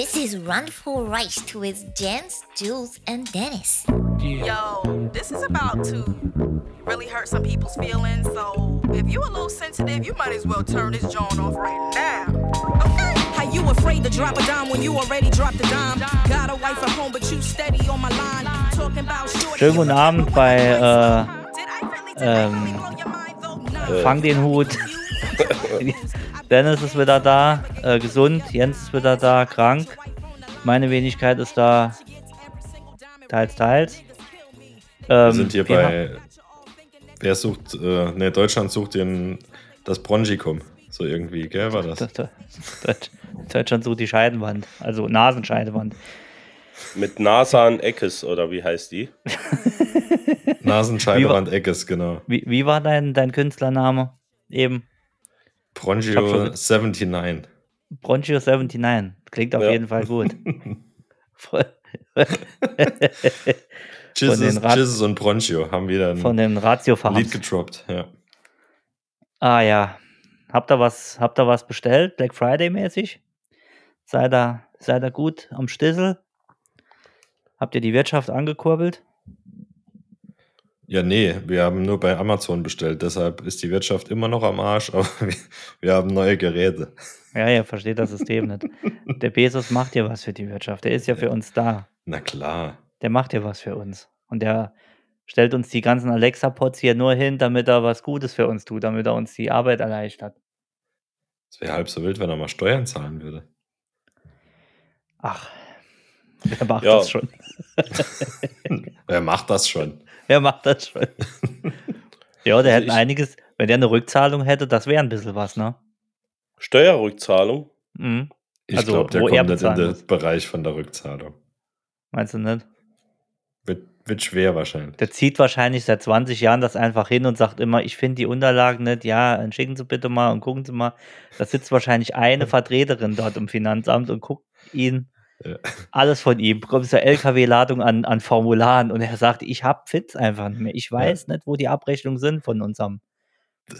This is Run for Rice with Jens, Jules, and Dennis. Yo, this is about to really hurt some people's feelings. So if you a little sensitive, you might as well turn this joint off right now. Okay? How you afraid to drop a dime when you already dropped a dime? Got a wife at home, but you steady on my line. Talking about short. Schönen guten Abend bei äh, Did I really take Ähm, it? Blow your mind, though? äh, Fang den Hut. Dennis ist wieder da, äh, gesund. Jens ist wieder da, krank. Meine Wenigkeit ist da, teils, teils. Ähm, Wir sind hier wir bei. Wer sucht. Äh, ne, Deutschland sucht den, das Bronchikum. So irgendwie, gell, war das? Deutschland sucht die Scheidenwand, also Nasenscheidewand. Mit NASA an Eckes, oder wie heißt die? Nasenscheidewand Eckes, genau. Wie, wie war dein, dein Künstlername eben? Bronchio mit- 79. Bronchio 79. Klingt auf Ja. jeden Fall gut. Jesus, Jesus und Bronchio haben wieder ein Von den Ratio Lied Farms. gedroppt. Ja. Ah ja. Habt ihr was, habt ihr was bestellt? Black Friday mäßig? Seid ihr, seid ihr gut am Stissel? Habt ihr die Wirtschaft angekurbelt? Ja, nee, wir haben nur bei Amazon bestellt. Deshalb ist die Wirtschaft immer noch am Arsch, aber wir, wir haben neue Geräte. Ja, ihr versteht das System nicht. Der Bezos macht ja was für die Wirtschaft. Der ist ja für uns da. Na klar. Der macht ja was für uns. Und der stellt uns die ganzen Alexa-Pods hier nur hin, damit er was Gutes für uns tut, damit er uns die Arbeit erleichtert. Es wäre halb so wild, wenn er mal Steuern zahlen würde. Ach, wer macht Ja. das schon? Wer macht das schon? Wer macht das schon? ja, der Also hätte einiges, wenn der eine Rückzahlung hätte, das wäre ein bisschen was, ne? Steuerrückzahlung? Mhm. Ich Also, glaube, der er kommt nicht in den muss. Bereich von der Rückzahlung. Meinst du nicht? Wird, wird schwer wahrscheinlich. Der zieht wahrscheinlich seit 20 Jahren das einfach hin und sagt immer, ich finde die Unterlagen nicht, ja, dann schicken Sie bitte mal und gucken Sie mal. Da sitzt wahrscheinlich eine Vertreterin dort im Finanzamt und guckt ihn Ja. alles von ihm. Bekommt so LKW-Ladung an, an Formularen und er sagt, ich hab Fitz einfach nicht mehr. Ich weiß nicht, wo die Abrechnungen sind von unserem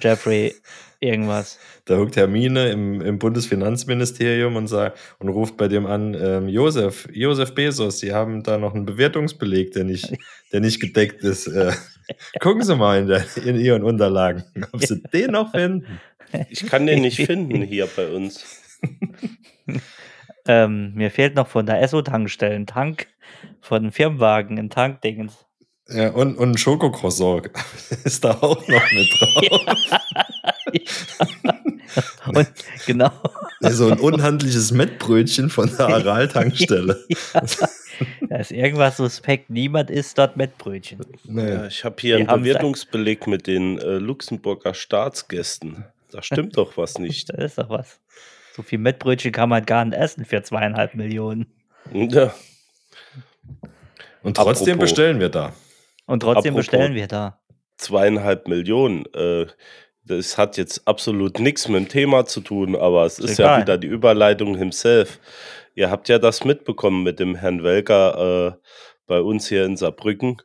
Jeffrey irgendwas. Da huckt Hermine im, im Bundesfinanzministerium und, sagt, und ruft bei dem an, ähm, Josef, Josef Bezos, Sie haben da noch einen Bewertungsbeleg, der nicht, der nicht gedeckt ist. Äh, gucken Sie mal in, der, in Ihren Unterlagen, ob Sie den noch finden. Ich kann den nicht finden hier bei uns. Ähm, mir fehlt noch von der Esso-Tankstelle ein Tank von einem Firmenwagen, ein Tankdingens. Ja, und, und ein Schokocroissant ist da auch noch mit drauf. und genau. So ein unhandliches Mettbrötchen von der Aral-Tankstelle. Da ist irgendwas suspekt. Niemand isst dort Mettbrötchen. Ja, Naja, ich habe hier Die einen haben Bewertungsbeleg mit den äh, Luxemburger Staatsgästen. Da stimmt doch was nicht. Da ist doch was. So viel Mettbrötchen kann man gar nicht essen für zweieinhalb Millionen. Ja, und trotzdem Apropos. bestellen wir da. Und trotzdem Apropos- bestellen wir da. zweieinhalb Millionen. Äh, das hat jetzt absolut nichts mit dem Thema zu tun, aber es ist egal. ja wieder die Überleitung himself. Ihr habt ja das mitbekommen mit dem Herrn Welker äh, bei uns hier in Saarbrücken,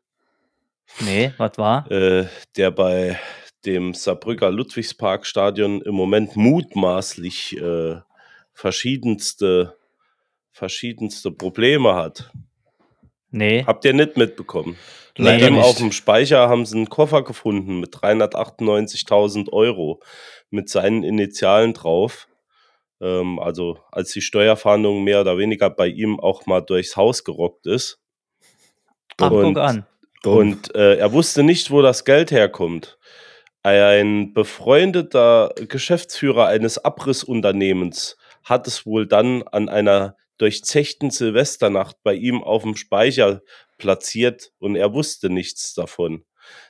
Nee, was war? äh, der bei dem Saarbrücker Ludwigsparkstadion im Moment mutmaßlich äh, verschiedenste, verschiedenste Probleme hat. Nee. Habt ihr nicht mitbekommen? Nee, Bei dem nicht. auf dem Speicher haben sie einen Koffer gefunden mit 398.000 Euro mit seinen Initialen drauf. Ähm, also als die Steuerfahndung mehr oder weniger bei ihm auch mal durchs Haus gerockt ist. Ach, und- guck an. Und äh, er wusste nicht, wo das Geld herkommt. Ein befreundeter Geschäftsführer eines Abrissunternehmens hat es wohl dann an einer durchzechten Silvesternacht bei ihm auf dem Speicher platziert und er wusste nichts davon.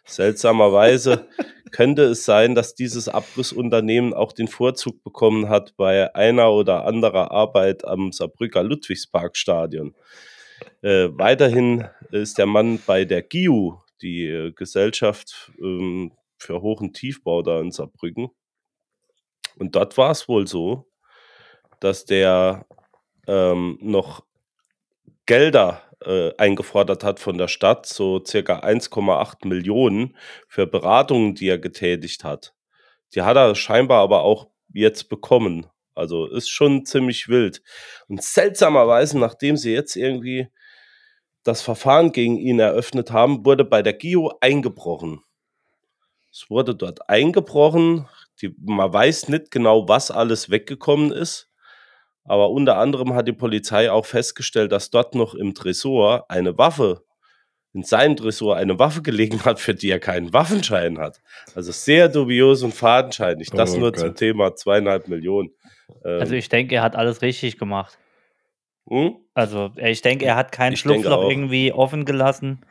Seltsamerweise könnte es sein, dass dieses Abrissunternehmen auch den Vorzug bekommen hat bei einer oder anderer Arbeit am Saarbrücker Ludwigsparkstadion. Äh, weiterhin ist der Mann bei der GIU, die äh, Gesellschaft ähm, für Hoch- und Tiefbau da in Saarbrücken. Und dort war es wohl so, dass der ähm, noch Gelder äh, eingefordert hat von der Stadt, so circa 1,8 Millionen für Beratungen, die er getätigt hat. Die hat er scheinbar aber auch jetzt bekommen. Also ist schon ziemlich wild. Und seltsamerweise, nachdem sie jetzt irgendwie das Verfahren gegen ihn eröffnet haben, wurde bei der GIO eingebrochen. Es wurde dort eingebrochen. Die, man weiß nicht genau, was alles weggekommen ist. Aber unter anderem hat die Polizei auch festgestellt, dass dort noch im Tresor eine Waffe, in seinem Tresor eine Waffe gelegen hat, für die er keinen Waffenschein hat. Also sehr dubios und fadenscheinig. Das Oh nur Gott. zum Thema zweieinhalb Millionen. Ähm, Also ich denke, er hat alles richtig gemacht. hm? Also äh, ich denke, er hat kein Ich Schlupfloch irgendwie offen gelassen.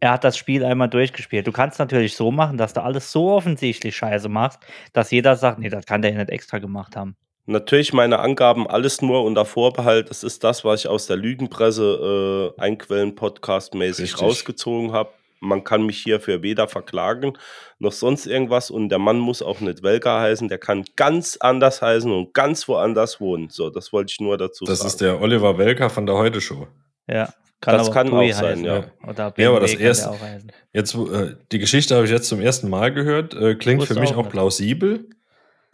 Er hat das Spiel einmal durchgespielt. Du kannst natürlich so machen, dass du alles so offensichtlich scheiße machst, dass jeder sagt, nee, das kann der ja nicht extra gemacht haben. Natürlich meine Angaben alles nur unter Vorbehalt. Das ist das, was ich aus der Lügenpresse äh, einquellen podcastmäßig Richtig. rausgezogen habe. Man kann mich hierfür weder verklagen noch sonst irgendwas und der Mann muss auch nicht Welker heißen, der kann ganz anders heißen und ganz woanders wohnen. So, das wollte ich nur dazu Das sagen. ist der Oliver Welker von der Heute Show. Ja, kann Das kann Dewey auch sein, heißen. ja. Oder Ja, aber BMW das erste- auch heißen. Jetzt, äh, die Geschichte habe ich jetzt zum ersten Mal gehört. Äh, klingt für mich auch auch plausibel.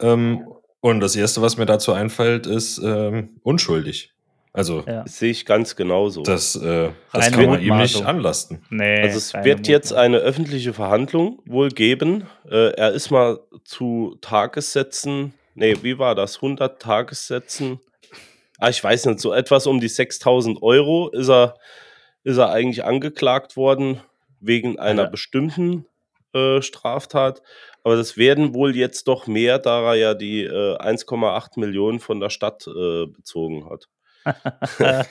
Ähm, und das erste, was mir dazu einfällt, ist ähm, unschuldig. Also, Ja. Sehe ich ganz genauso. das, äh, das kann man ihm nicht anlasten. Nee, Also es wird jetzt Mutmaßung. eine öffentliche Verhandlung wohl geben. Äh, er ist mal zu Tagessätzen, nee, wie war das? 100 Tagessätzen? Ah, ich weiß nicht, so etwas um die 6000 Euro ist er, ist er eigentlich angeklagt worden wegen einer Alter. bestimmten äh, Straftat. Aber das werden wohl jetzt doch mehr, da er ja die äh, 1,8 Millionen von der Stadt äh, bezogen hat.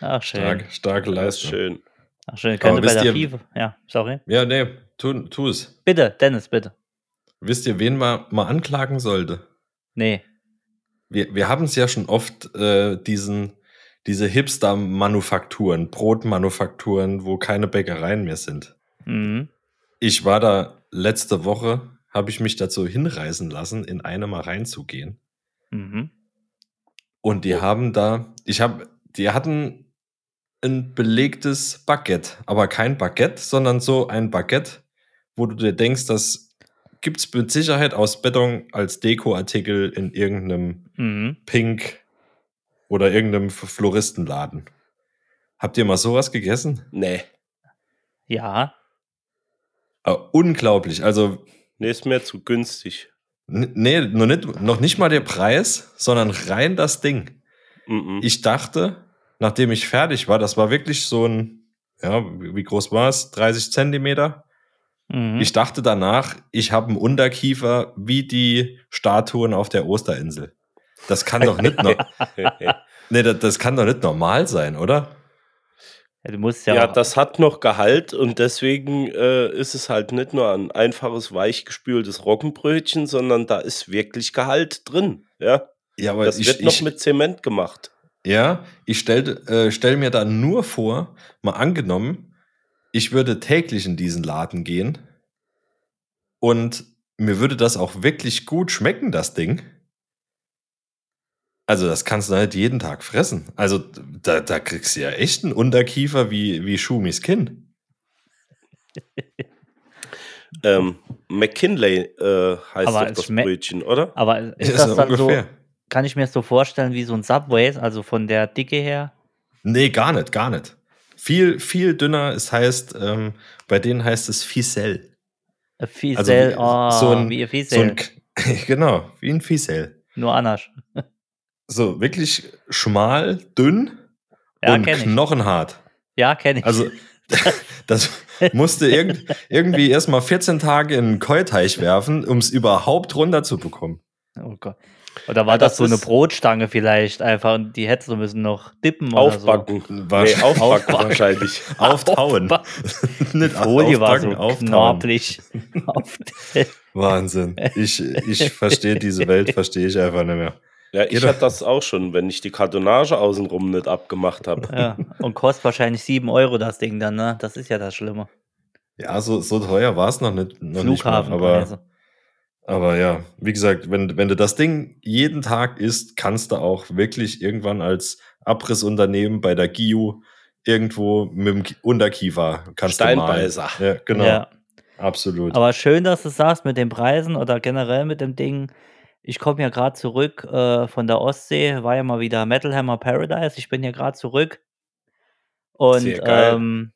Ach, schön. Stark, starke Leistung. schön. Ach, schön. Könnte bei der ihr- FIFA. Ja, sorry. Ja, nee, tu, tu es. Bitte, Dennis, bitte. Wisst ihr, wen man mal anklagen sollte? Nee. Wir, wir haben es ja schon oft, äh, diesen, diese Hipster-Manufakturen, Brotmanufakturen, wo keine Bäckereien mehr sind. Mhm. Ich war da letzte Woche, habe ich mich dazu hinreißen lassen, in eine mal reinzugehen. Mhm. Und die haben da, ich habe, die hatten ein belegtes Baguette, aber kein Baguette, sondern so ein Baguette, wo du dir denkst, das gibt's mit Sicherheit aus Beton als Dekoartikel in irgendeinem Mhm. Pink oder irgendeinem Floristenladen. Habt ihr mal sowas gegessen? Nee. Ja. Ah, unglaublich. Also, Nee, ist mir zu günstig. nee, noch nicht, noch nicht mal der Preis, sondern rein das Ding. Mhm. Ich dachte, nachdem ich fertig war, das war wirklich so ein, ja, wie wie groß war es? 30 Zentimeter. Mhm. Ich dachte danach, ich habe einen Unterkiefer wie die Statuen auf der Osterinsel. Das kann doch nicht, no nee, das, das kann doch nicht normal sein, oder? ja, du musst Ja, ja. das hat noch Gehalt und deswegen äh, ist es halt nicht nur ein einfaches, weichgespültes Roggenbrötchen, sondern da ist wirklich Gehalt drin. Ja, Ja, aber das ich, wird noch ich, mit Zement gemacht. Ja, ich stell, äh, stell mir da nur vor, mal angenommen, ich würde täglich in diesen Laden gehen und mir würde das auch wirklich gut schmecken, das Ding. Also, das kannst du halt jeden Tag fressen. Also, da, da kriegst du ja echt einen Unterkiefer wie, wie Schumis Kinn. Ähm, McKinley äh, heißt Aber das schme- Brötchen, oder? Aber ist Ja, das so dann so, ungefähr. kann ich mir das so vorstellen wie so ein Subway, also von der Dicke her? Nee, gar nicht, gar nicht. Viel, viel dünner. Es heißt, ähm, bei denen heißt es Ficel. Ein Fiesel, Also wie- oh, so ein- wie ein So genau, wie ein Ficel. nur anders. So wirklich schmal, dünn Ja, und knochenhart. Ja, kenne ich. Also das musste irgend, irgendwie erstmal 14 Tage in einen Keuteich werfen, um es überhaupt runterzubekommen. oh Gott. Oder war Ja, das, das so eine Brotstange vielleicht einfach und die hättest du müssen noch dippen oder Aufbacken. War- Nee, aufbacken Aufbacken. wahrscheinlich. Auftauen. so. Nicht Die Folie war so knorpelig. Wahnsinn. Ich, ich verstehe diese Welt, verstehe ich einfach nicht mehr. Ja, ich Jeder- hatte das auch schon, wenn ich die Kartonage außenrum nicht abgemacht habe. ja. Und kostet wahrscheinlich 7 Euro das Ding dann, ne? Das ist ja das Schlimme. Ja, so, so teuer war es noch nicht. Noch nicht mal, Flughafen. aber, aber ja, wie gesagt, wenn, wenn du das Ding jeden Tag isst, kannst du auch wirklich irgendwann als Abrissunternehmen bei der GIU irgendwo mit dem Ki- Unterkiefer kannst du malen. Steinbeißer. Ja, genau. Ja. Absolut. Aber schön, dass du sagst mit den Preisen oder generell mit dem Ding. Ich komme ja gerade zurück, äh, von der Ostsee, war ja mal wieder Metal Hammer Paradise. Ich bin ja gerade zurück. Und, Sehr geil. ähm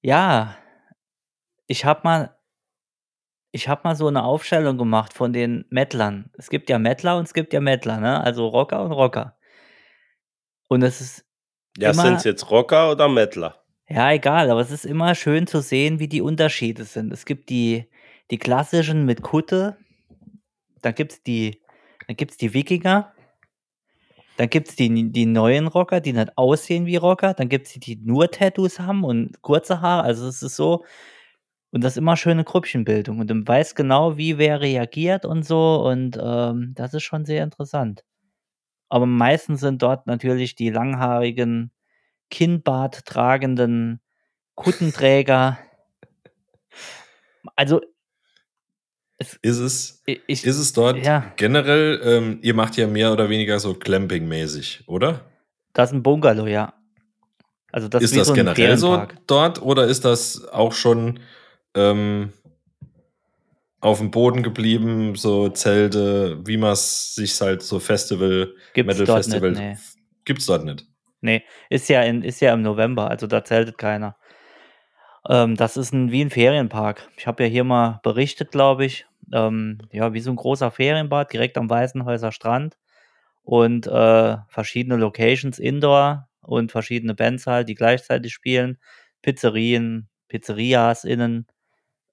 ja, ich habe mal ich habe mal so 'ne Aufstellung gemacht von den Metlern. Es gibt ja Mettler und es gibt ja Mettler, ne? Also Rocker und Rocker. Und es ist Ja, sind's immer jetzt Rocker oder Mettler? ja, egal, aber es ist immer schön zu sehen, wie die Unterschiede sind. Es gibt die die klassischen mit Kutte, dann gibt's die dann gibt's die Wikinger, dann gibt's die die neuen Rocker, die nicht aussehen wie Rocker, dann gibt's die, die nur Tattoos haben und kurze Haare. Also, es ist so und das ist immer schöne Grüppchenbildung und du weißt genau, wie wer reagiert und so und, ähm, das ist schon sehr interessant. Aber meistens sind dort natürlich die langhaarigen, Kinnbart tragenden Kuttenträger. Also Ist es ich ist es dort ja. generell ähm, ihr macht ja mehr oder weniger so Glamping-mäßig, oder? Das ist 'n Bungalow, ja. Also, das ist Ist das so generell so dort oder ist das auch schon, ähm aufm Boden geblieben, so Zelte, wie man's sich's halt so Festival Gibt's dort nicht, Metal-Festival ne. f gibt's dort nicht? Ne, ist ja in ist ja im November, also da zeltet keiner. Ähm, das ist 'n wie 'n Ferienpark. Ich habe ja hier mal berichtet, glaube ich, ähm, ja, wie so 'n großer Ferienbad direkt am Weißenhäuser Strand und, äh, verschiedene Locations Indoor und verschiedene Bands halt, die gleichzeitig spielen, Pizzerien, Pizzerias innen,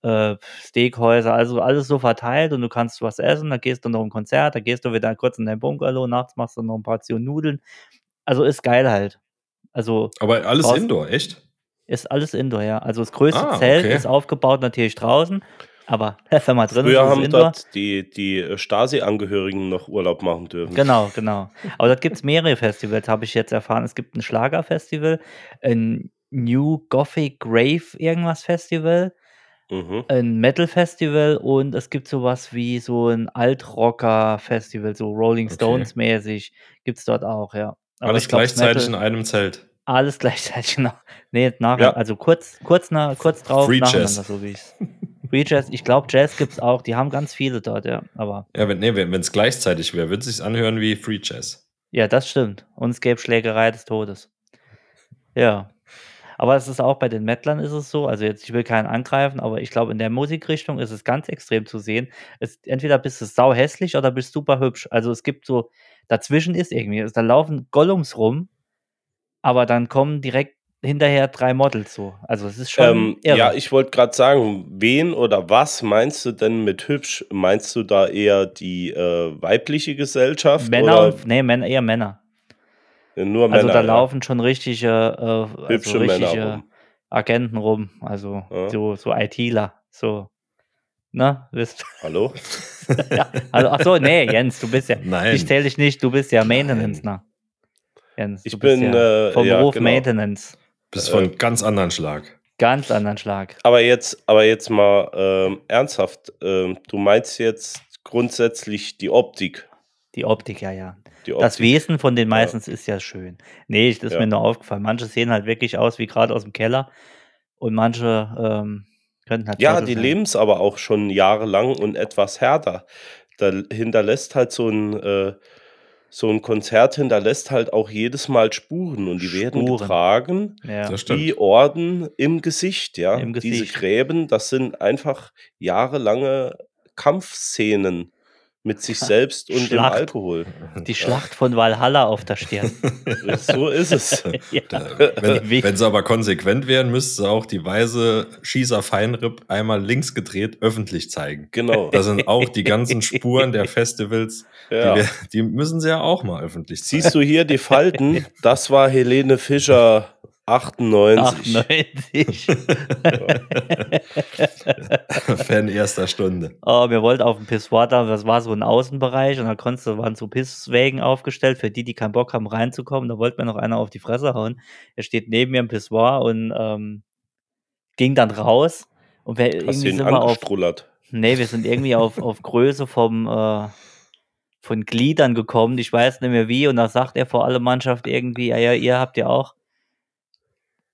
äh, Steakhäuser, also alles so verteilt und du kannst was essen, dann gehst du noch 'n Konzert, dann gehst du wieder kurz in dein Bungalow, nachts machst du noch 'n Portion Nudeln. Also, ist geil halt. Also, Aber alles draußen Indoor, echt? Ist alles Indoor, ja. Also, das größte Ah, Zelt okay. ist aufgebaut natürlich draußen, aber wenn man drin ist, Früher ist es haben Indoor. dort die die, äh, Stasi-Angehörigen noch Urlaub machen dürfen. Genau, genau. Aber dort gibt's mehrere Festivals, habe ich jetzt erfahren. Es gibt 'n Schlagerfestival, 'n New Gothic Rave irgendwas Festival, Mhm. ein Metal-Festival und es gibt so was wie so 'n Altrocker-Festival, so Rolling Okay. Stones-mäßig gibt's dort auch, ja. Aber Alles ich glaube, gleichzeitig in Metal einem Zelt. alles gleichzeitig, genau. Ne, nachher Ja. also kurz kurz na kurz drauf Free nacheinander, Jazz. so wie ich's Free Jazz, ich glaube, Jazz gibt's auch. Die haben ganz viele dort, ja, aber Ja, wenn ne, wenn wenn's gleichzeitig wäre, würde sich's anhören wie Free Jazz. Ja, das stimmt. Und es gäbe Schlägerei des Todes. Ja. Aber es ist auch bei den Mettlern ist es so, also jetzt ich will keinen angreifen, aber ich glaube, in der Musikrichtung ist es ganz extrem zu sehen. Es entweder bist du sauhässlich oder bist super hübsch. Also, es gibt so dazwischen ist irgendwie da laufen Gollums rum, aber dann kommen direkt hinterher 3 Models so. Also, es ist schon Ähm, irre. ja, ich wollte grad sagen, wen oder was meinst du denn mit hübsch? Meinst du da eher die, äh, weibliche Gesellschaft Männer oder und ne, Männer eher Männer. Nur Also, Männer, da ja? laufen schon richtige, äh, also Hübsche Männer richtige rum. Agenten rum, also Ja. so so ITler, so, ne? Wisst Hallo? ja, also ach so, ne, Jens, du bist ja dich Nein. zähle ich nicht, du bist ja Nein. Maintenance, ne? Jens, Ich du bist bin, ja äh, vom ja, Beruf genau. Maintenance. Bist Äh, von ganz anderen Schlag. Ganz anderen Schlag. Aber jetzt aber jetzt mal, ähm, ernsthaft, ähm, du meinst jetzt grundsätzlich die Optik? Die Optik, ja, ja. Die Das Optik, Wesen von den ja. meistens ist ja schön. Ne, das ist Ja. mir nur aufgefallen. Manche sehen halt wirklich aus wie grad aus'm Keller und manche, ähm, könnten halt Ja, die sein. leben's aber auch schon jahrelang und etwas härter. Da hinterlässt halt so 'n äh, so 'n Konzert hinterlässt halt auch jedes Mal Spuren und die werden Spuren. getragen Ja. Wie Orden im Gesicht, ja? Im Diese Gesicht. Gräben, das sind einfach jahrelange Kampfszenen mit sich selbst und dem Schlacht. Alkohol. Die Schlacht von Valhalla auf der Stirn. So ist es. Ja. Wenn, wenn sie aber konsequent wären, müsste sie auch die weiße Schießer Feinripp einmal links gedreht öffentlich zeigen. Genau. Da sind auch die ganzen Spuren der Festivals, Ja. die, wir, die müssen sie ja auch mal öffentlich zeigen. Siehst du hier die Falten? Das war Helene Fischer 98. 98. Fan erster Stunde. Oh, wir wollten auf dem Pissoir da, das war so ein Außenbereich und da konntest waren so Pisswägen aufgestellt für die, die keinen Bock haben, reinzukommen. Da wollte mir noch einer auf die Fresse hauen. Er steht neben mir im Pissoir und, ähm, ging dann raus und wir Hast irgendwie ihn sind wir auf angestrullert? ne, wir sind irgendwie auf auf Größe vom, äh von Gliedern gekommen. Ich weiß nicht mehr wie und da sagt er vor alle Mannschaft irgendwie: „Ja, ja, ihr habt ja auch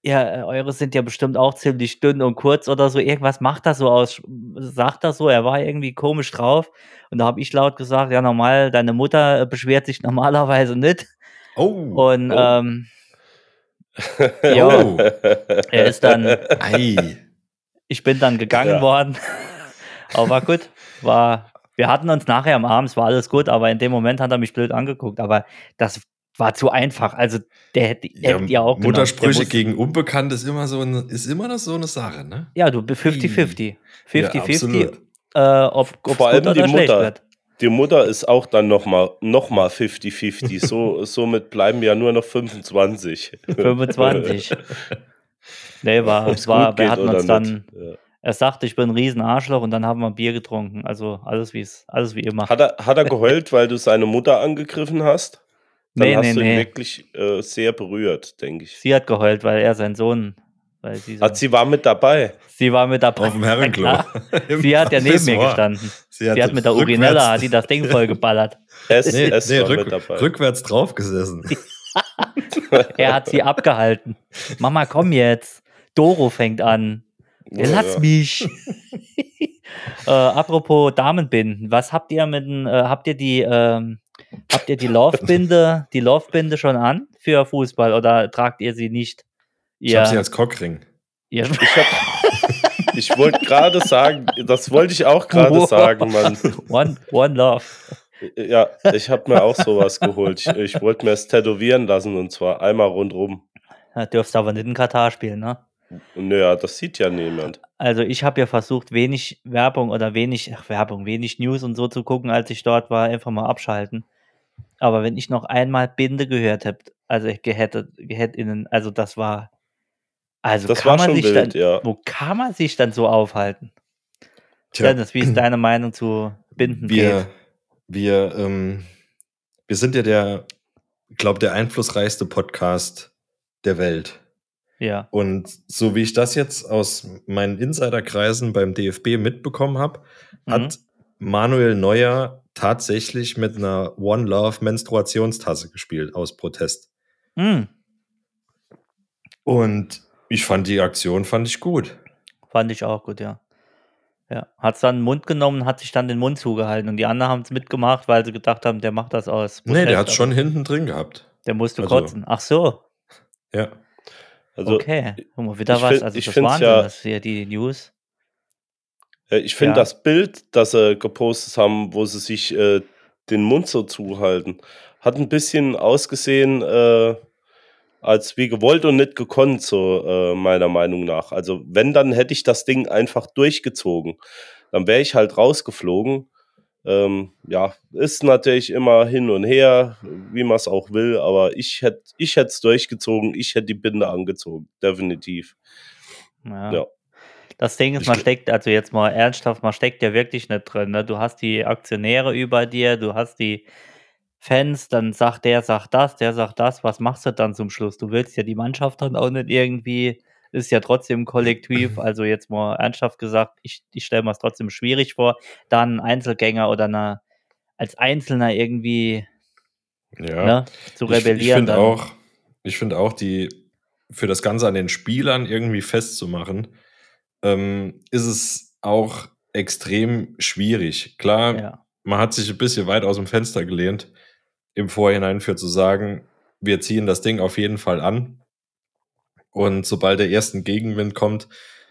Ja, äh, eure sind ja bestimmt auch ziemlich dünn und kurz oder so. Irgendwas macht das so aus, sagt das so, er war irgendwie komisch drauf. Und da habe ich laut gesagt, ja normal, deine Mutter äh, beschwert sich normalerweise nicht. Oh. Und Oh. ähm, ja, oh. er ist dann, Ei. ich bin dann gegangen Ja. worden. Aber war gut. War, wir hatten uns nachher am Abend, es war alles gut, aber in dem Moment hat er mich blöd angeguckt. Aber das war zu einfach. Also der hätte, Ja, hätte ja auch. Muttersprüche muss- gegen Unbekannt ist immer so eine, ist immer noch so eine Sache, ne? Ja, du bist 50-50. 50-50, absolut. äh, ob es Vor allem die Mutter. wird. Die Mutter ist auch dann nochmal noch mal 50-50. So, somit bleiben ja nur noch 25. 25. nee, war, Ob's war hatten oder uns dann. Ja. er sagte, ich bin ein riesen Arschloch und dann haben wir ein Bier getrunken. Also alles wie es, alles wie immer. Hat, er, hat er geheult, weil du seine Mutter angegriffen hast? Dann Nee, hast nee, du ihn nee. wirklich äh, sehr berührt, denke ich. Sie hat geheult, weil er sein Sohn, weil sie, so, Hat sie war mit dabei. sie war mit dabei. Auf dem Herrenklo. Im Sie hat ja neben mir gestanden. Sie Sie hat mit der Urinella hat die das Ding voll geballert. Es, Nee, es nee war rück, mit dabei. rückwärts drauf gesessen. Er hat sie abgehalten. Mama, komm jetzt. Doro fängt an. Ja, Ja, lass ja. mich. äh, apropos Damenbinden, was habt ihr mit den, äh, habt ihr die, ähm, habt ihr die Love-Binde, die Love-Binde schon an für Fußball oder tragt ihr sie nicht? Ich Ihr, habe sie als Cockring. ihr, Ich, hab- ich wollte gerade sagen, das wollte ich auch gerade Wow. sagen, Mann. one, one Love. Ja, ich habe mir auch sowas geholt. Ich, ich wollte mir es tätowieren lassen und zwar einmal rundrum. Da dürfst aber nicht in Katar spielen, ne? Naja, das sieht ja niemand. Also ich habe ja versucht, wenig Werbung oder wenig, ach, Werbung, wenig News und so zu gucken, als ich dort war, einfach mal abschalten. Aber wenn ich noch einmal Binde gehört hätte, also gehätte, gehätte innen, also das war, also Das kann war man sich wild, dann, ja. wo kann man sich dann so aufhalten? Tja, Dennis, wie ist deine Meinung zu Binden wir, wir, ähm, wir sind ja der, glaube der einflussreichste Podcast der Welt. Ja, Und so wie ich das jetzt aus meinen Insiderkreisen beim DFB mitbekommen habe, Mhm. hat Manuel Neuer tatsächlich mit einer One Love Menstruationstasse gespielt aus Protest. Hm, Und ich fand die Aktion fand ich gut. fand ich auch gut, ja. Ja, hat es dann den Mund genommen, hat sich dann den Mund zugehalten und die anderen haben es mitgemacht, weil sie gedacht haben, der macht das aus. nee, der Protest, hat aber schon hinten drin gehabt. Der musste also- kotzen. Ach so, Ja. Also okay. Guck mal, wieder ich was. find- Also ich das Wahnsinn, ja- das hier die News. Äh, Ich finde Ja. das Bild, das sie gepostet haben, wo sie sich äh, den Mund so zuhalten, hat ein bisschen ausgesehen, äh, als wie gewollt und nicht gekonnt, so äh, meiner Meinung nach. Also wenn, dann hätte ich das Ding einfach durchgezogen. Dann wäre ich halt rausgeflogen. Ähm, ja, ist natürlich immer hin und her, wie man es auch will, aber ich hätte ich es durchgezogen, ich hätte die Binde angezogen, definitiv. Ja. Ja. Das Ding ist, Ich man steckt, also jetzt mal ernsthaft, man steckt ja wirklich nicht drin. Ne? Du hast die Aktionäre über dir, du hast die Fans, dann sagt der, sagt das, der sagt das. Was machst du dann zum Schluss? Du willst ja die Mannschaft dann auch nicht irgendwie, ist ja trotzdem Kollektiv. Also jetzt mal ernsthaft gesagt, ich, ich stelle mir es trotzdem schwierig vor, dann ein Einzelgänger oder eine, als Einzelner irgendwie Ja. ne, zu Ich- Ich, rebellieren. finde auch, ich finde auch, die für das Ganze an den Spielern irgendwie festzumachen, ähm, ist es auch extrem schwierig. Klar, ja. man hat sich ein bisschen weit aus dem Fenster gelehnt, im Vorhinein für zu sagen, wir ziehen das Ding auf jeden Fall an. Und sobald der erste Gegenwind kommt,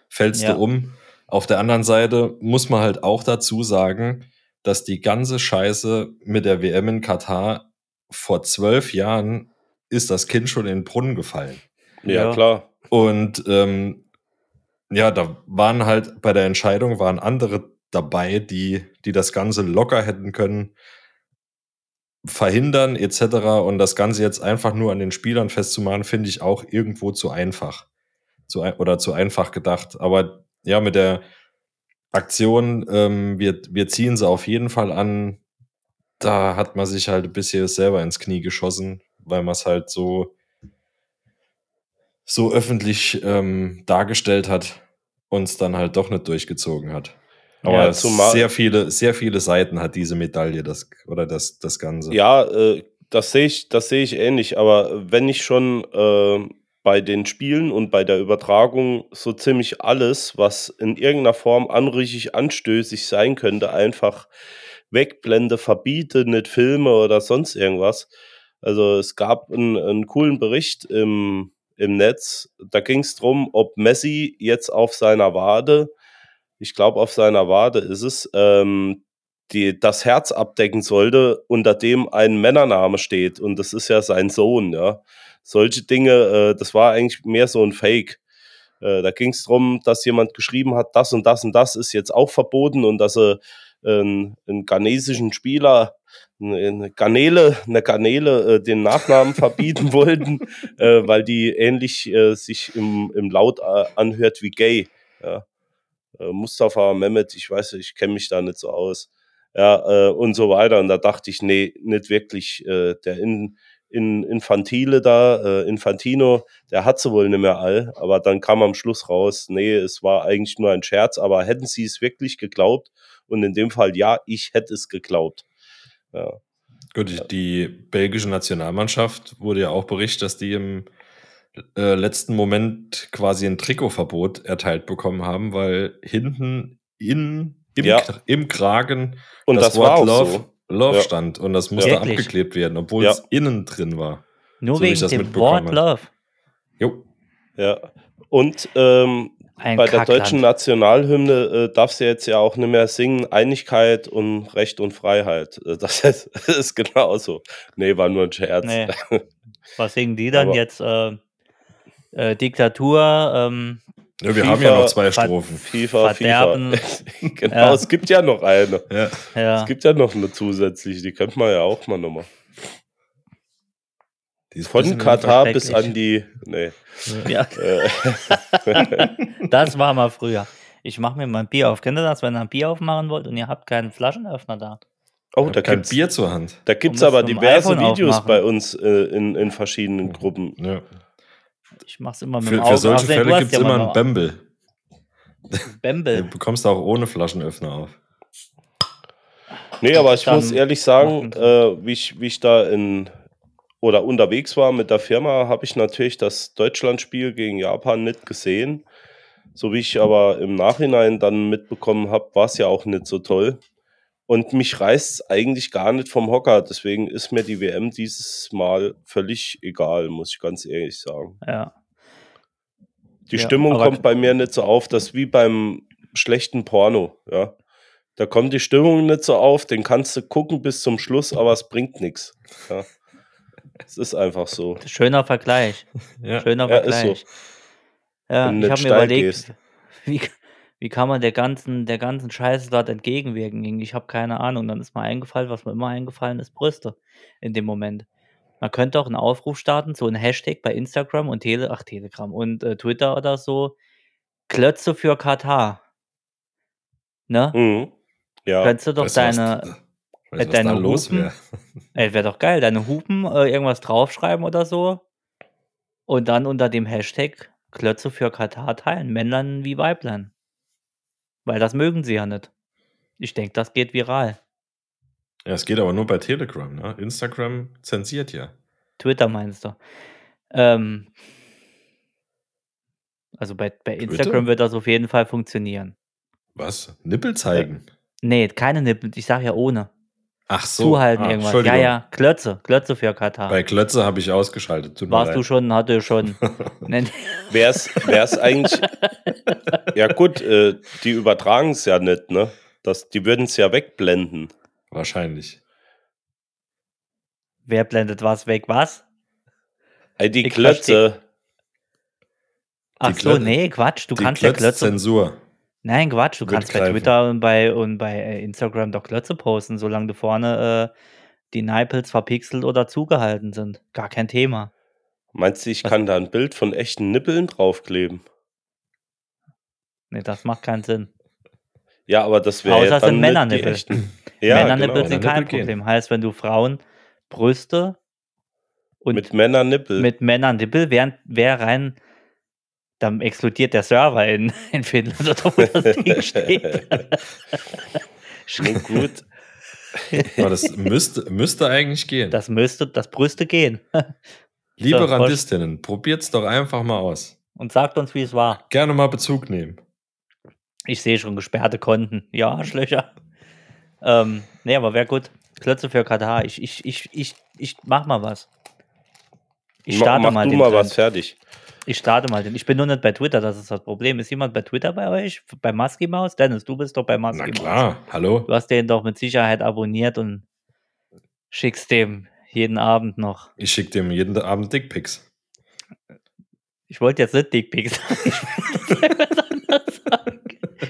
fällst Ja. du um. Auf der anderen Seite muss man halt auch dazu sagen, dass die ganze Scheiße mit der WM in Katar vor zwölf Jahren ist das Kind schon in den Brunnen gefallen. Ja, Ja. klar. Und ähm, ja, da waren halt bei der Entscheidung waren andere dabei, die, die das Ganze locker hätten können, verhindern etc. Und das Ganze jetzt einfach nur an den Spielern festzumachen, finde ich auch irgendwo zu einfach. Zu, oder zu einfach gedacht. Aber ja, mit der Aktion, ähm, wir, wir ziehen sie auf jeden Fall an, da hat man sich halt ein bisschen selber ins Knie geschossen, weil man es halt so, so öffentlich ähm, dargestellt hat und es dann halt doch nicht durchgezogen hat. Aber Ja, sehr viele, sehr viele Seiten hat diese Medaille, das oder das, das Ganze. Ja, äh, das sehe ich, das sehe ich ähnlich. Aber wenn ich schon äh, bei den Spielen und bei der Übertragung so ziemlich alles, was in irgendeiner Form anrüchig anstößig sein könnte, einfach wegblende, verbiete, nicht filme oder sonst irgendwas. Also es gab einen, einen coolen Bericht im, im Netz, da ging es darum, ob Messi jetzt auf seiner Wade, ich glaube auf seiner Wade ist es, ähm, die, das Herz abdecken sollte, unter dem ein Männername steht. Und das ist ja sein Sohn, ja solche Dinge, äh, das war eigentlich mehr so ein Fake. Äh, da ging es darum, dass jemand geschrieben hat, das und das und das ist jetzt auch verboten und dass er äh, einen, einen ghanesischen Spieler eine Garnele, eine Garnele äh, den Nachnamen verbieten wollten, äh, weil die ähnlich äh, sich im, im Laut äh, anhört wie gay. Ja. Äh, Mustafa Mehmet, ich weiß, ich kenne mich da nicht so aus. Ja, äh, und so weiter. Und da dachte ich, nee, nicht wirklich. Der in, in Infantile da, Infantino, der hat sie wohl nicht mehr all, aber dann kam am Schluss raus, nee, es war eigentlich nur ein Scherz, aber hätten sie es wirklich geglaubt? Und in dem Fall, ja, ich hätte es geglaubt. Ja. Gut, die belgische Nationalmannschaft wurde ja auch berichtet, dass die im äh, letzten Moment quasi ein Trikotverbot erteilt bekommen haben, weil hinten in, im, Ja. im Kragen Und das, war auch Love, so. Love Ja. stand und das musste Wirklich? abgeklebt werden, obwohl Ja. es innen drin war. Nur So wie ich wegen das dem Wort. Love. Jo. Ja. Und ähm, Ein bei der Kackland. deutschen Nationalhymne äh, darf sie jetzt ja auch nicht mehr singen, Einigkeit und Recht und Freiheit. Äh, Das ist, das ist genauso. Nee, war nur ein Scherz. Nee. Was singen die dann Aber- jetzt? Äh, äh, Diktatur, ähm, Ja, wir FIFA haben ja noch zwei Strophen. FIFA, Verderben. FIFA. genau, Ja. es gibt ja noch eine. Ja. ja. Es gibt ja noch eine zusätzliche, die könnte man ja auch mal nochmal. Die ist ein Von Katar bis an die. Nee. ja, Äh, das war mal früher. Ich mache mir mal ein Bier auf. Kennt ihr das, wenn ihr ein Bier aufmachen wollt und ihr habt keinen Flaschenöffner da? oh, da kein gibt's, Bier zur Hand. da gibt's Du musst aber diverse Videos aufmachen. bei uns äh, in, in verschiedenen Gruppen. Ja. Ich mach's immer mit Für, dem für Auge. solche Außerdem, du Fälle gibt es ja immer einen Bembel. Bembel. bekommst du auch ohne Flaschenöffner auf. Nee, aber ich Dann muss ehrlich sagen, äh, wie, ich, wie ich da in oder unterwegs war mit der Firma, habe ich natürlich das Deutschlandspiel gegen Japan nicht gesehen. So wie ich aber im Nachhinein dann mitbekommen habe, war es ja auch nicht so toll. Und mich reißt es eigentlich gar nicht vom Hocker. Deswegen ist mir die WM dieses Mal völlig egal, muss ich ganz ehrlich sagen. Ja. Die Ja, Stimmung kommt bei mir nicht so auf, das ist wie beim schlechten Porno, ja. Da kommt die Stimmung nicht so auf, den kannst du gucken bis zum Schluss, aber es bringt nichts. Ja. Es ist einfach so. Schöner Vergleich. Ja. Schöner Ja, ist Vergleich. Ja, Wenn ich habe mir überlegt, gehst. wie, wie kann man der ganzen, der ganzen Scheiße dort entgegenwirken? Ich habe keine Ahnung. Dann ist mir eingefallen, was mir immer eingefallen ist, Brüste in dem Moment. Man könnte auch einen Aufruf starten, so ein Hashtag bei Instagram und Tele, ach, Telegram und äh, Twitter oder so. Klötze für Katar. Ne? Mhm. Ja, Könntest du doch deine, weißt du, was äh, deine da los wäre? ey, wäre doch geil, deine Hupen äh, irgendwas draufschreiben oder so. Und dann unter dem Hashtag Klötze für Katar teilen. Männlein wie Weiblein. Weil das mögen sie ja nicht. Ich denke, das geht viral. Ja, es geht aber nur bei Telegram. Ne? Instagram zensiert ja. Twitter meinst du? Ähm, also bei, bei Twitter? Instagram wird das auf jeden Fall funktionieren. Was? Nippel zeigen? Nee, keine Nippel. Ich sage ja ohne. Ach so. Zuhalten Ah, irgendwas. Ja, ja, Klötze. Klötze für Katar. Bei Klötze habe ich ausgeschaltet. Tut mir Warst leid. du schon, hatte schon. Wäre es eigentlich. ja, gut, äh, die übertragen es ja nicht, ne? Das, die würden es ja wegblenden. Wahrscheinlich. Wer blendet was weg? Was? Ey, die Ich Klötze. Ach Die so, Klö- nee, Quatsch. Du Die kannst ja Klötze. Klötz-Zensur. Nein, Quatsch. Du kannst bei greifen. Twitter und bei, und bei äh, Instagram doch Klötze posten, solange du vorne äh, die Nippels verpixelt oder zugehalten sind. Gar kein Thema. Meinst du, ich Was? kann da ein Bild von echten Nippeln draufkleben? Nee, das macht keinen Sinn. Ja, aber das wäre Außer ja es sind dann nicht die Männernippel. Ja, Männernippel genau. sind kein Männernippel gehen. Problem. Heißt, wenn du Frauen Brüste und Mit Männernippel. mit Männern-Nippel wären, wär rein, dann explodiert der Server in, in Finnland oder wo das Ding steht. Nee, gut. Aber das müsste, müsste eigentlich gehen. Das müsste, das Brüste gehen. Liebe So. Randistinnen, probiert's doch einfach mal aus. Und sagt uns, wie es war. Gerne mal Bezug nehmen. Ich sehe schon gesperrte Konten. Ja, Arschlöcher. ähm, nee, aber wäre gut. Klötze für Katar. Ich, ich, ich, ich, ich mach mal was. Ich starte Mach mal du den mal Trend. was fertig. Ich starte mal den. Ich bin nur nicht bei Twitter, das ist das Problem. Ist jemand bei Twitter bei euch? Bei Musky Maus? Dennis, du bist doch bei Musky Na Maus. klar, hallo. Du hast den doch mit Sicherheit abonniert und schickst dem jeden Abend noch. Ich schicke dem jeden Abend Dickpics. Ich wollte jetzt nicht Dickpics sagen. Ich wollte sagen.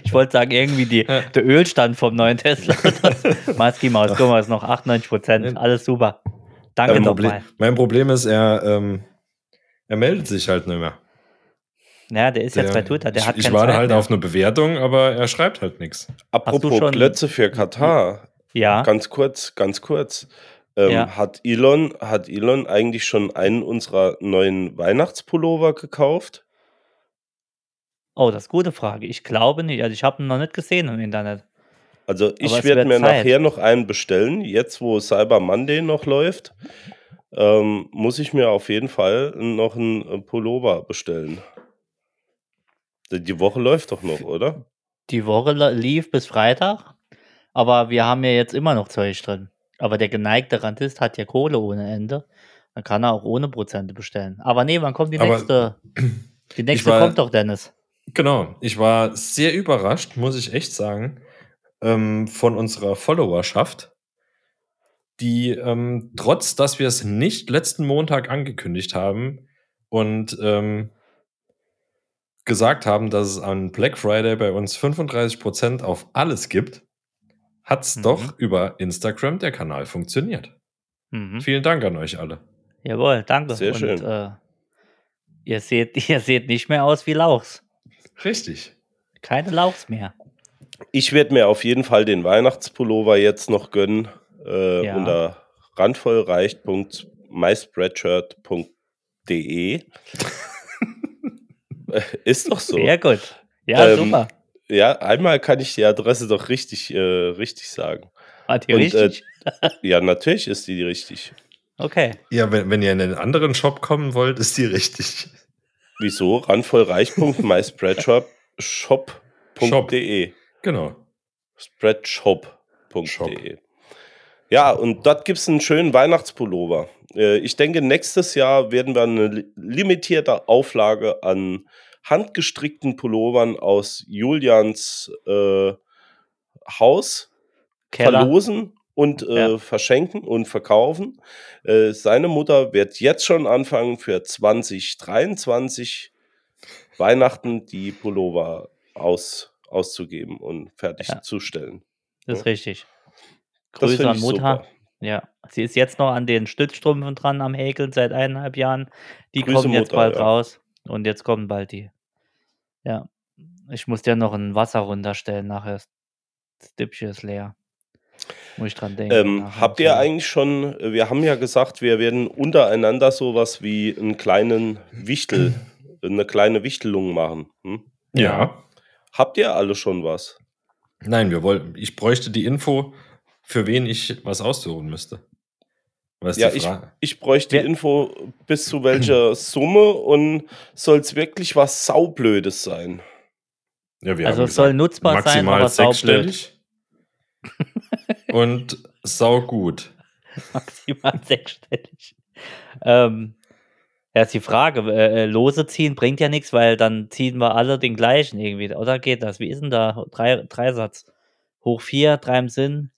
Ich wollte sagen, irgendwie die, der Ölstand vom neuen Tesla. Musky Maus, guck mal, ist noch 98 Prozent. Alles super. Danke Mein doch Problem, mal. mein Problem ist, er, ähm, er meldet sich halt nicht mehr. Ja, der ist jetzt Der- bei Twitter. Der ich hat ich warte Zeit halt mehr. auf eine Bewertung, aber er schreibt halt nichts. Apropos schon- Plätze für Katar. Ja, Ganz kurz, ganz kurz. Ähm, Ja. hat, Elon, hat Elon eigentlich schon einen unserer neuen Weihnachtspullover gekauft? oh, das ist eine gute Frage. Ich glaube nicht. Also ich habe ihn noch nicht gesehen im Internet. Also ich werde mir Zeit. nachher noch einen bestellen. Jetzt, wo Cyber Monday noch läuft, ähm, muss ich mir auf jeden Fall noch einen äh, Pullover bestellen. Die- Woche läuft doch noch, oder? Die Woche lief bis Freitag, aber wir haben ja jetzt immer noch Zeug drin. Aber der geneigte Randist hat ja Kohle ohne Ende. Dann kann er auch ohne Prozente bestellen. Aber nee, wann kommt die Aber- nächste? Die nächste war- kommt doch, Dennis. Genau, ich war sehr überrascht, muss ich echt sagen, ähm, von unserer Followerschaft, die ähm, trotz, dass wir es nicht letzten Montag angekündigt haben und ähm, gesagt haben, dass es an Black Friday bei uns 35% auf alles gibt, hat es Mhm. doch über Instagram der Kanal funktioniert. Mhm. Vielen Dank an euch alle. Jawohl, danke. Sehr Und, schön. Äh, ihr, seht, ihr seht nicht mehr aus wie Lauchs. Richtig. Keine Lauchs mehr. Ich werde mir auf jeden Fall den Weihnachtspullover jetzt noch gönnen äh, Ja. unter randvollreicht.myspreadshirt.de. Äh, Ist doch so. Sehr gut. Ja, Ähm, super. Ja, einmal kann ich die Adresse doch richtig, äh, richtig sagen. Hat die und, äh, richtig? Ja, natürlich ist die richtig. okay. Ja, wenn, wenn ihr in einen anderen Shop kommen wollt, ist die richtig. Wieso? randvollreich.myspreadshop.de. Genau. Spreadshop.de. Ja, und dort gibt es einen schönen Weihnachtspullover. Äh, Ich denke, nächstes Jahr werden wir eine li- limitierte Auflage an handgestrickten Pullovern aus Julians äh, Haus Keller. verlosen und äh, Ja. verschenken und verkaufen. Äh, seine Mutter wird jetzt schon anfangen, für 2023 Weihnachten die Pullover aus, auszugeben und fertigzustellen. Das ist richtig. Grüße an Mutter. super. Ja, sie ist jetzt noch an den Stützstrümpfen dran am Häkeln seit eineinhalb Jahren. Die Grüße, kommen jetzt Mutter, bald ja. raus und jetzt kommen bald die. Ja, ich muss dir noch ein Wasser runterstellen nachher. Das Dippchen ist leer. Muss ich dran denken. Ähm, habt ihr eigentlich schon, wir haben ja gesagt, wir werden untereinander sowas wie einen kleinen Wichtel, eine kleine Wichtelung machen. Hm? Ja. Habt ihr alle schon was? Nein, wir wollten, ich bräuchte die Info, für wen ich was aussuchen müsste. Ja, ich, ich bräuchte die Info bis zu welcher Summe und soll es wirklich was Saublödes sein? Ja, wir Also haben es soll nutzbar sein, maximal aber saublöd. sechsstellig. und saugut. Maximal sechsstellig. Ähm, ja, ist die Frage. Äh, äh, Lose ziehen bringt ja nichts, weil dann ziehen wir alle den gleichen irgendwie. Oder geht das? Wie ist denn da? Drei, Dreisatz. Hoch vier, drei im Sinn.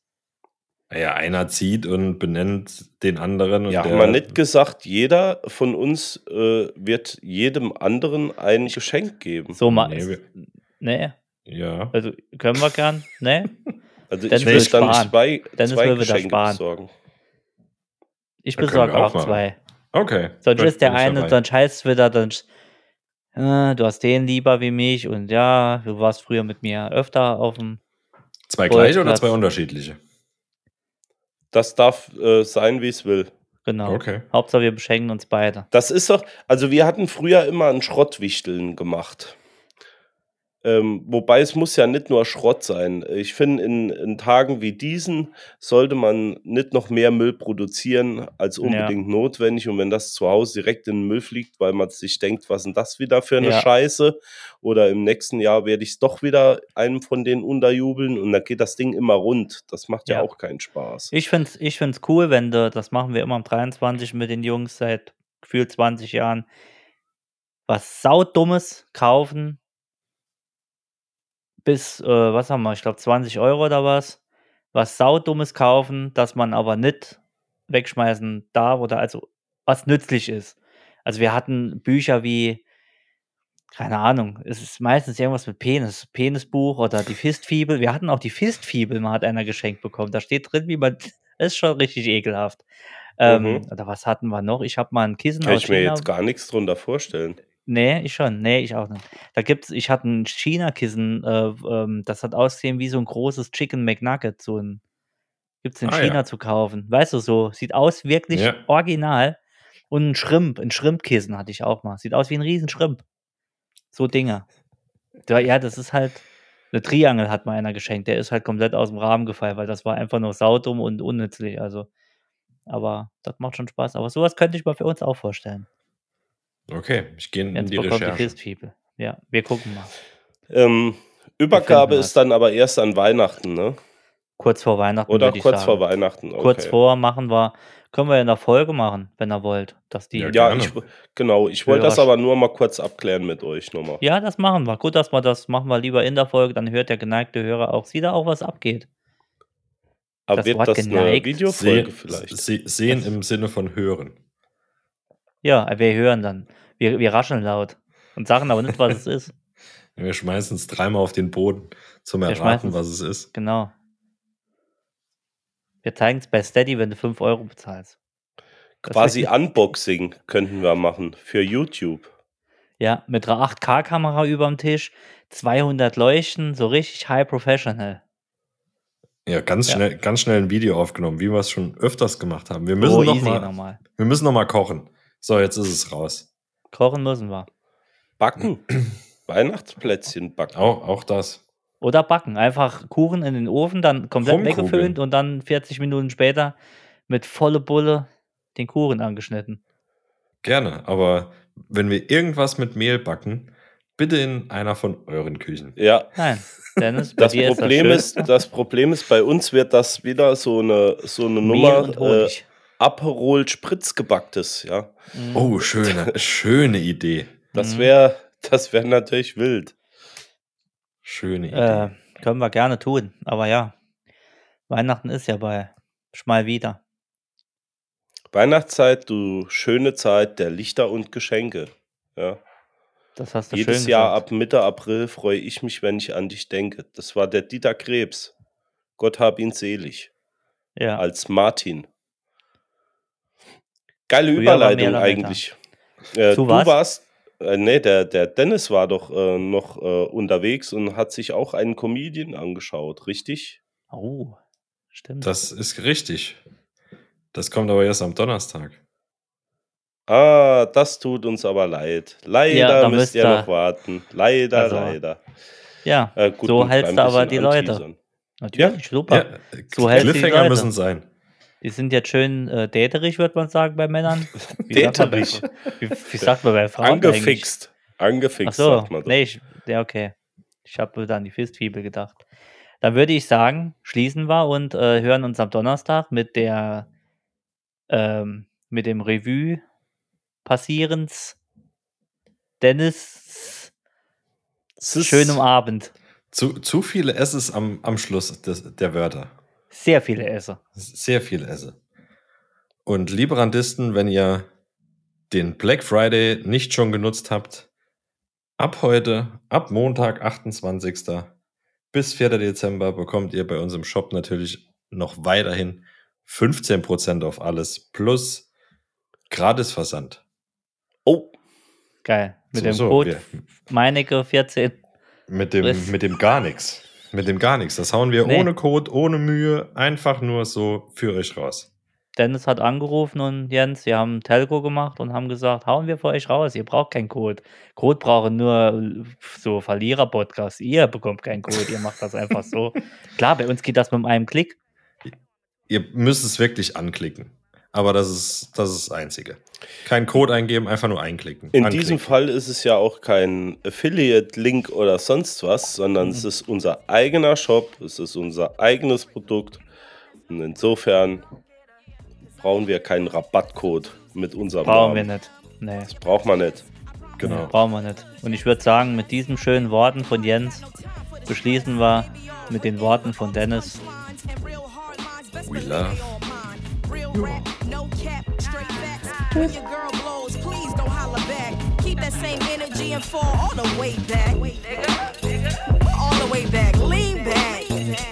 Ja, einer zieht und benennt den anderen. Und Ja, der, haben wir nicht gesagt, jeder von uns äh, wird jedem anderen ein Geschenk geben. So mal. Nee, Nee, Ja. also können wir gern. Nee, Also Dennis ich will dann zwei, Dennis zwei Geschenke sparen. besorgen. ich besorge auch auch zwei. Okay. Sonst gut, ist der eine, dabei. dann scheißt wieder, dann. Äh, du hast den lieber wie mich und ja, du warst früher mit mir öfter auf dem. Zwei gleiche oder zwei unterschiedliche? Das darf äh, sein, wie es will. Genau. Okay. Hauptsache, wir beschenken uns beide. Das ist doch, also wir hatten früher immer ein Schrottwichteln gemacht. Ähm, wobei es muss ja nicht nur Schrott sein. Ich finde, in, in Tagen wie diesen sollte man nicht noch mehr Müll produzieren als Ja. unbedingt notwendig. Und wenn das zu Hause direkt in den Müll fliegt, weil man sich denkt, was ist denn das wieder für eine Ja. Scheiße? Oder im nächsten Jahr werde ich es doch wieder einem von denen unterjubeln und dann geht das Ding immer rund. Das macht ja, Ja. auch keinen Spaß. Ich finde es ich find's cool, wenn du, das machen wir immer am 23 mit den Jungs seit gefühlt 20 Jahren, was saudummes kaufen bis, äh, was haben wir, ich glaube 20 Euro oder was, was saudummes kaufen, dass man aber nicht wegschmeißen darf oder also was nützlich ist. Also wir hatten Bücher wie, keine Ahnung, es ist meistens irgendwas mit Penis, Penisbuch oder die Fistfibel. Wir hatten auch die Fistfibel, mal hat einer geschenkt bekommen. Da steht drin, wie man, das ist schon richtig ekelhaft. Ähm, Mhm. Oder was hatten wir noch? Ich habe mal ein Kissen Kann aus ich mir jetzt gar nichts drunter vorstellen. Nee, ich schon. Nee, ich auch nicht. Da gibt's ich hatte ein China-Kissen, äh, ähm, das hat ausgesehen wie so ein großes Chicken McNugget, so 'n gibt's in Ah, China ja. zu kaufen. Weißt du, so sieht aus wirklich Ja. original. Und 'n Shrimp 'n Shrimp-Kissen hatte ich auch mal. Sieht aus wie 'n riesen Shrimp. So Dinger. Da ja, das ist halt 'ne Triangel hat mir einer geschenkt. Der ist halt komplett aus'm Rahmen gefallen, weil das war einfach nur saudumm und unnützlich, also aber das macht schon Spaß. Aber so was könnte ich mir für uns auch vorstellen. Okay, ich gehe in Jens die die Recherche. Fistfibel. Ja, wir gucken mal. Ähm, Übergabe ist dann aber erst an Weihnachten, ne? Kurz vor Weihnachten, Oder kurz vor sagen. Weihnachten, Kurz okay. vor machen wir können wir in der Folge machen, wenn ihr wollt, dass die Ja, Ja, ich, genau. Ich wollte das aber nur mal kurz abklären mit euch nochmal. Ja, das machen wir. Gut, dass wir das machen wir lieber in der Folge, dann hört der geneigte Hörer auch sieht er auch, was abgeht. Aber das wird Wort das eine geneigt. Videofolge Se vielleicht? se sehen im Sinne von hören. Ja, wir hören dann. Wir wir rascheln laut und sagen aber nicht, was es ist. Wir schmeißen es dreimal auf den Boden zum Wir Erraten, was es ist. Genau. Wir zeigen es bei Steady, wenn du 5 Euro bezahlst. Das Quasi Unboxing könnten wir machen für YouTube. Ja, mit einer 8K-Kamera überm Tisch, 200 Leuchten, so richtig high professional. Ja, ganz Ja. schnell, ganz schnell ein Video aufgenommen, wie wir es schon öfters gemacht haben. Wir müssen Oh, noch easy mal, nochmal. wir müssen noch mal kochen. So, jetzt ist es raus. Kochen müssen wir. Backen. Weihnachtsplätzchen backen. Auch, auch das. Oder backen. Einfach Kuchen in den Ofen, dann komplett Rumkugeln. weggeföhnt und dann 40 Minuten später mit volle Bulle den Kuchen angeschnitten. Gerne. Aber wenn wir irgendwas mit Mehl backen, bitte in einer von euren Küchen. Ja, Nein, Dennis, bei das dir Problem ist, ist, das Problem ist, bei uns wird das wieder so eine, so eine das. Mehl und Nummer äh, Aperol spritzgebacktes, ja. Mhm. Oh, schöne, schöne Idee. Das Mhm. wäre das wäre natürlich wild. Schöne Idee. Äh, können wir gerne tun. Aber ja, Weihnachten ist ja bei Schmal wieder. Weihnachtszeit, du schöne Zeit der Lichter und Geschenke. Ja. Das hast du Jedes schön Jahr gesagt. ab Mitte April freue ich mich, wenn ich an dich denke. Das war der Dieter Krebs. Gott hab ihn selig. Ja, Als Martin. Geile Früher Überleitung eigentlich. Äh, du was? warst, äh, nee, der, der Dennis war doch äh, noch äh, unterwegs und hat sich auch einen Comedian angeschaut, richtig? oh, stimmt. Das ist richtig. Das kommt aber erst am Donnerstag. Ah, das tut uns aber leid. Leider Ja, da müsst müsst ihr ihr- noch warten. Leider, Also, leider. ja, Äh, gut, so hältst du aber die Leute. Natürlich, super. Ja, So hältst du die Cliffhanger Leute. müssen sein. Die sind jetzt schön äh, däterig, würde man sagen, bei Männern. Wie sagt man bei- Däterig. Wie, wie sagt man bei Frauen eigentlich? Angefixt. Ach Angefixt, so, sagt man doch. nee, ich, ja, okay. Ich habe da an die Fistfibel gedacht. Dann würde ich sagen, schließen wir und äh, hören uns am Donnerstag mit der ähm, mit dem Revue passierens Dennis schönem Abend. Zu, zu viele Esses am, am Schluss des, der Wörter. Sehr viele Esse. Sehr viel Esse. Und liebe Randisten, wenn ihr den Black Friday nicht schon genutzt habt, ab heute, ab Montag, 28. bis 4. Dezember bekommt ihr bei uns im Shop natürlich noch weiterhin 15% auf alles plus Gratisversand. Oh, Geil. Mit So, dem so, Code wir- Meinecke 14. Mit dem, mit dem gar nichts. Mit dem gar nichts. Das hauen wir Nee. ohne Code, ohne Mühe, einfach nur so für euch raus. Dennis hat angerufen und Jens, sie haben Telco gemacht und haben gesagt, hauen wir für euch raus, ihr braucht keinen Code. Code brauchen nur äh, so Verlierer-Podcasts. Ihr bekommt keinen Code, ihr macht das einfach so. Klar, bei uns geht das mit einem Klick. Ihr müsst es wirklich anklicken. Aber das ist das, ist das Einzige. Kein Code eingeben, einfach nur einklicken. In Anklicken. diesem Fall ist es ja auch kein Affiliate-Link oder sonst was, sondern Mhm. es ist unser eigener Shop, es ist unser eigenes Produkt. Und insofern brauchen wir keinen Rabattcode mit unserem Brauchen wir Namen. nicht. Nee, Das braucht man nicht. Genau. brauchen wir nicht. Und ich würde sagen, mit diesen schönen Worten von Jens beschließen wir mit den Worten von Dennis. We love facts. When your girl blows, please don't holler back. Keep that same energy and fall all the way back. All the way back. Lean back.